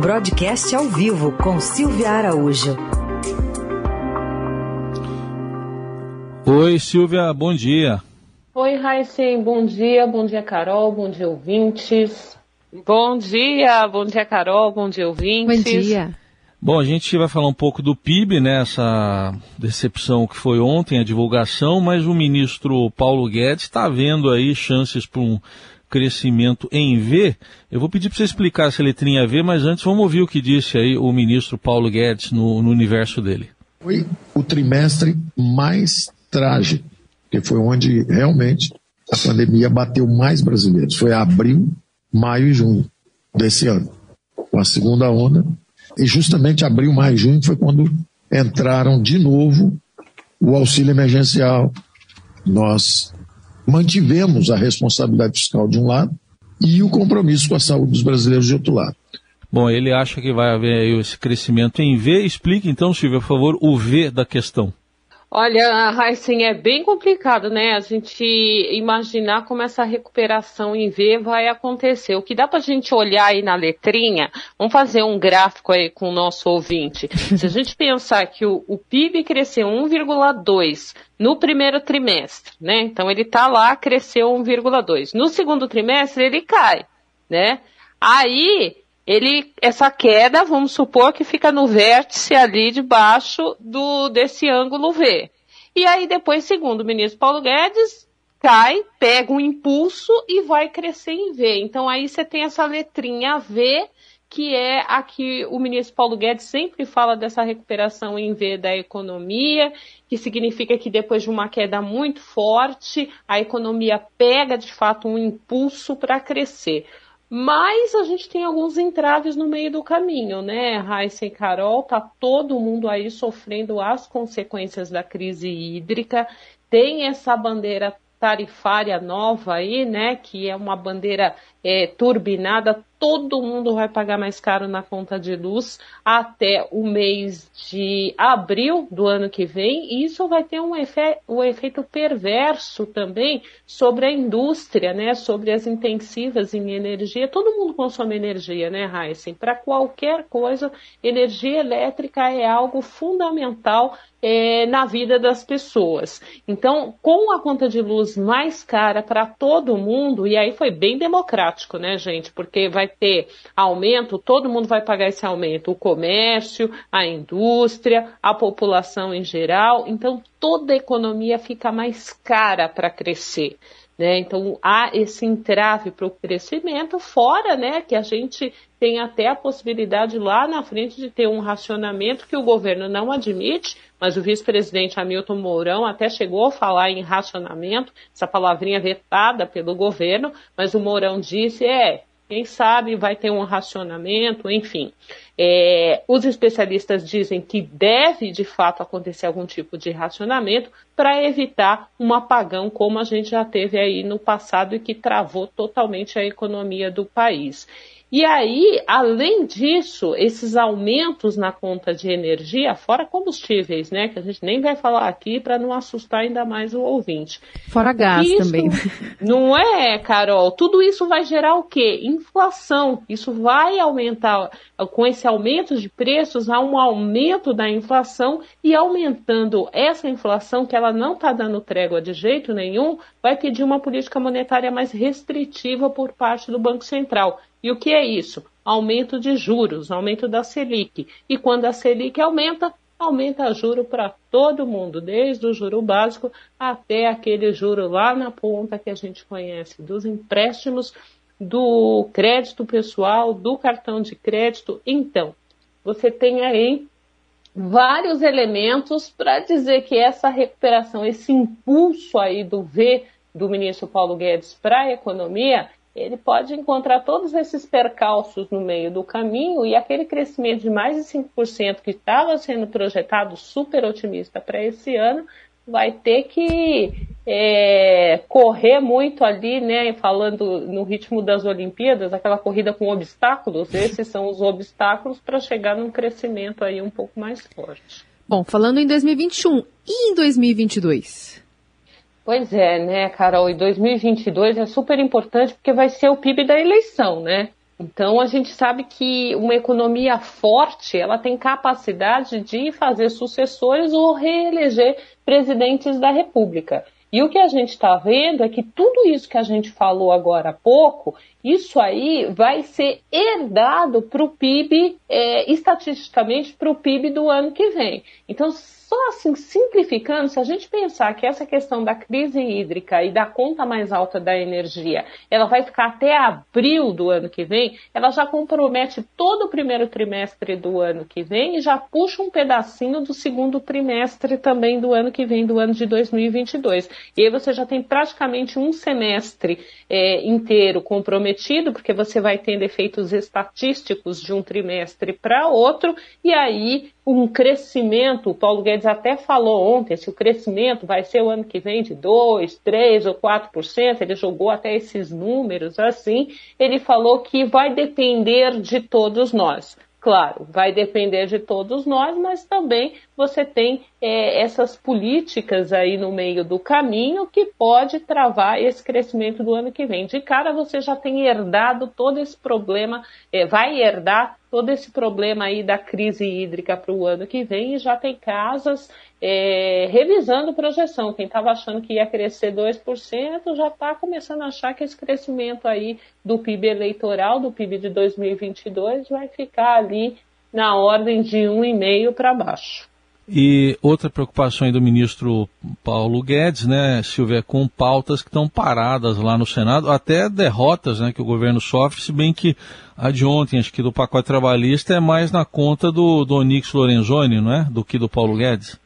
Broadcast ao vivo com Silvia Araújo. Oi, Silvia, bom dia. Oi, Raíssen, bom dia, bom dia, Carol, bom dia, ouvintes. Bom dia, bom dia, Carol, bom dia, ouvintes. Bom dia. Bom, a gente vai falar um pouco do PIB, né, essa decepção que foi ontem, a divulgação, mas o ministro Paulo Guedes está vendo aí chances para um crescimento em V. Eu vou pedir para você explicar essa letrinha V, mas antes vamos ouvir o que disse aí o ministro Paulo Guedes no, no universo dele. Foi o trimestre mais trágico, que foi onde realmente a pandemia bateu mais brasileiros. Foi abril, maio e junho desse ano, com a segunda onda. E justamente abril, maio e junho foi quando entraram de novo o auxílio emergencial. Nós mantivemos a responsabilidade fiscal de um lado e o compromisso com a saúde dos brasileiros de outro lado. Bom, ele acha que vai haver esse crescimento em V. Explique então, Silvia, por favor, o V da questão. Olha, Heisen, é bem complicado, né? A gente imaginar como essa recuperação em V vai acontecer. O que dá para a gente olhar aí na letrinha, vamos fazer um gráfico aí com o nosso ouvinte. Se a gente pensar que o, o PIB cresceu 1,2 no primeiro trimestre, né? Então ele está lá, cresceu 1,2. No segundo trimestre ele cai, né? Aí ele, essa queda, vamos supor que fica no vértice ali debaixo do, desse ângulo V. E aí depois, segundo o ministro Paulo Guedes, cai, pega um impulso e vai crescer em V. Então aí você tem essa letrinha V, que é a que o ministro Paulo Guedes sempre fala dessa recuperação em V da economia, que significa que depois de uma queda muito forte, a economia pega de fato um impulso para crescer. Mas a gente tem alguns entraves no meio do caminho, né? Raíssa e Carol, tá todo mundo aí sofrendo as consequências da crise hídrica. Tem essa bandeira tarifária nova aí, né? Que é uma bandeira é, turbinada, todo mundo vai pagar mais caro na conta de luz até o mês de abril do ano que vem, e isso vai ter um, efe um efeito perverso também sobre a indústria, né? Sobre as intensivas em energia. Todo mundo consome energia, né, Heisen? Para qualquer coisa, energia elétrica é algo fundamental é, na vida das pessoas. Então, com a conta de luz mais cara para todo mundo, e aí foi bem democrático, né, gente? Porque vai ter aumento, todo mundo vai pagar esse aumento, o comércio, a indústria, a população em geral. Então, toda a economia fica mais cara para crescer. Né? Então há esse entrave para o crescimento, fora né, que a gente tem até a possibilidade lá na frente de ter um racionamento que o governo não admite, mas o vice-presidente Hamilton Mourão até chegou a falar em racionamento, essa palavrinha vetada pelo governo, mas o Mourão disse, é, quem sabe vai ter um racionamento, enfim. É, os especialistas dizem que deve de fato acontecer algum tipo de racionamento para evitar um apagão como a gente já teve aí no passado e que travou totalmente a economia do país. E aí, além disso, esses aumentos na conta de energia, fora combustíveis, né? Que a gente nem vai falar aqui para não assustar ainda mais o ouvinte. Fora gás isso, também. Não é, Carol? Tudo isso vai gerar o quê? Inflação. Isso vai aumentar, com esse aumento de preços, há um aumento da inflação e aumentando essa inflação, que ela não está dando trégua de jeito nenhum, vai pedir uma política monetária mais restritiva por parte do Banco Central. E o que é isso? Aumento de juros, aumento da Selic. E quando a Selic aumenta, aumenta juro para todo mundo, desde o juro básico até aquele juro lá na ponta que a gente conhece, dos empréstimos, do crédito pessoal, do cartão de crédito. Então, você tem aí vários elementos para dizer que essa recuperação, esse impulso aí do V do ministro Paulo Guedes para a economia, ele pode encontrar todos esses percalços no meio do caminho e aquele crescimento de mais de 5% que estava sendo projetado super otimista para esse ano vai ter que é, correr muito ali, né? Falando no ritmo das Olimpíadas, aquela corrida com obstáculos, esses são os obstáculos para chegar num crescimento aí um pouco mais forte. Bom, falando em 2021 e em 2022? Pois é, né, Carol? E 2022 é super importante porque vai ser o PIB da eleição, né? Então a gente sabe que uma economia forte, ela tem capacidade de fazer sucessores ou reeleger presidentes da República. E o que a gente está vendo é que tudo isso que a gente falou agora há pouco, isso aí vai ser herdado para o PIB, é, estatisticamente, para o PIB do ano que vem. Então, só assim, simplificando, se a gente pensar que essa questão da crise hídrica e da conta mais alta da energia, ela vai ficar até abril do ano que vem, ela já compromete todo o primeiro trimestre do ano que vem e já puxa um pedacinho do segundo trimestre também do ano que vem, do ano de 2022. E aí você já tem praticamente um semestre é, inteiro comprometido, porque você vai tendo efeitos estatísticos de um trimestre para outro, e aí um crescimento, o Paulo Guedes até falou ontem, se o crescimento vai ser o ano que vem de 2, 3 ou 4%, ele jogou até esses números assim, ele falou que vai depender de todos nós. Claro, vai depender de todos nós, mas também você tem é, essas políticas aí no meio do caminho que pode travar esse crescimento do ano que vem. De cara, você já tem herdado todo esse problema, é, vai herdar todo esse problema aí da crise hídrica para o ano que vem e já tem casas é, revisando projeção. Quem estava achando que ia crescer 2% já está começando a achar que esse crescimento aí do PIB eleitoral, do PIB de 2022, vai ficar ali na ordem de 1,5% para baixo. E outra preocupação aí do ministro Paulo Guedes, né, Silvia, com pautas que estão paradas lá no Senado, até derrotas né, que o governo sofre, se bem que a de ontem, acho que do pacote trabalhista, é mais na conta do, do Onix Lorenzoni, não é? Do que do Paulo Guedes.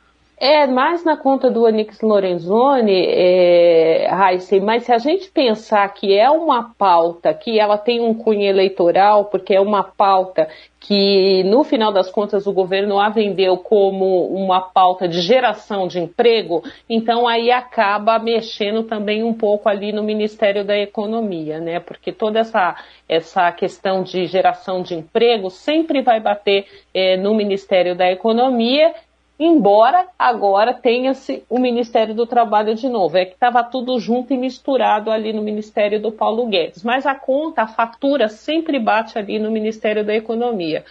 É mais na conta do Onix Lorenzoni, é, Heisen, mas se a gente pensar que é uma pauta, que ela tem um cunho eleitoral, porque é uma pauta que, no final das contas, o governo a vendeu como uma pauta de geração de emprego, então aí acaba mexendo também um pouco ali no Ministério da Economia, né? Porque toda essa, essa questão de geração de emprego sempre vai bater é, no Ministério da Economia embora agora tenha-se o Ministério do Trabalho de novo. É que estava tudo junto e misturado ali no Ministério do Paulo Guedes. Mas a conta, a fatura sempre bate ali no Ministério da Economia.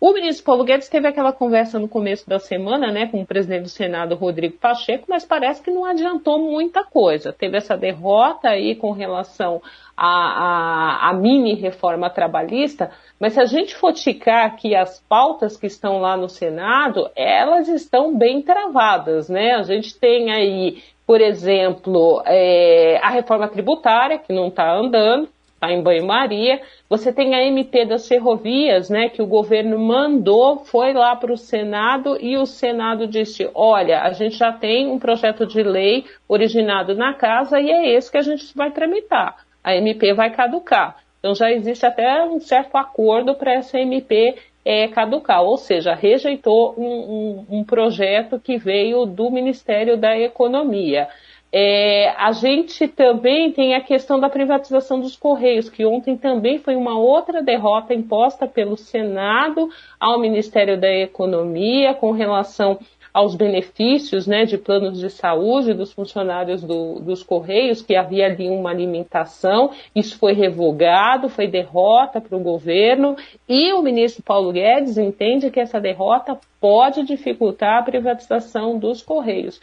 O ministro Paulo Guedes teve aquela conversa no começo da semana, né, com o presidente do Senado, Rodrigo Pacheco, mas parece que não adiantou muita coisa. Teve essa derrota aí com relação à, à, à mini reforma trabalhista, mas se a gente for ticar aqui as pautas que estão lá no Senado, elas estão bem travadas, né? A gente tem aí, por exemplo, é, a reforma tributária, que não está andando, está em banho-maria. Você tem a MP das ferrovias, né, que o governo mandou, foi lá para o Senado e o Senado disse: olha, a gente já tem um projeto de lei originado na casa e é esse que a gente vai tramitar. A MP vai caducar. Então já existe até um certo acordo para essa MP é, caducar, ou seja, rejeitou um, um, um projeto que veio do Ministério da Economia. É, a gente também tem a questão da privatização dos Correios, que ontem também foi uma outra derrota imposta pelo Senado ao Ministério da Economia com relação aos benefícios né, de planos de saúde dos funcionários do, dos Correios, que havia ali uma alimentação, isso foi revogado, foi derrota para o governo, e o ministro Paulo Guedes entende que essa derrota pode dificultar a privatização dos Correios.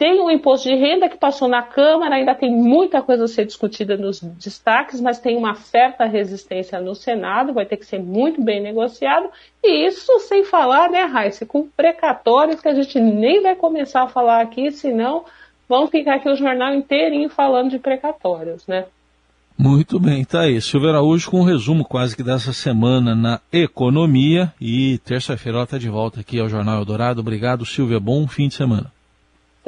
Tem o imposto de renda que passou na Câmara, ainda tem muita coisa a ser discutida nos destaques, mas tem uma certa resistência no Senado, vai ter que ser muito bem negociado. E isso sem falar, né, Raíssa, com precatórios que a gente nem vai começar a falar aqui, senão vão ficar aqui o jornal inteirinho falando de precatórios, né? Muito bem, tá aí. Silvia Araújo com um resumo quase que dessa semana na economia. E terça-feira ela está de volta aqui ao Jornal Eldorado. Obrigado, Silvia. Bom fim de semana.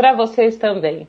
Para vocês também.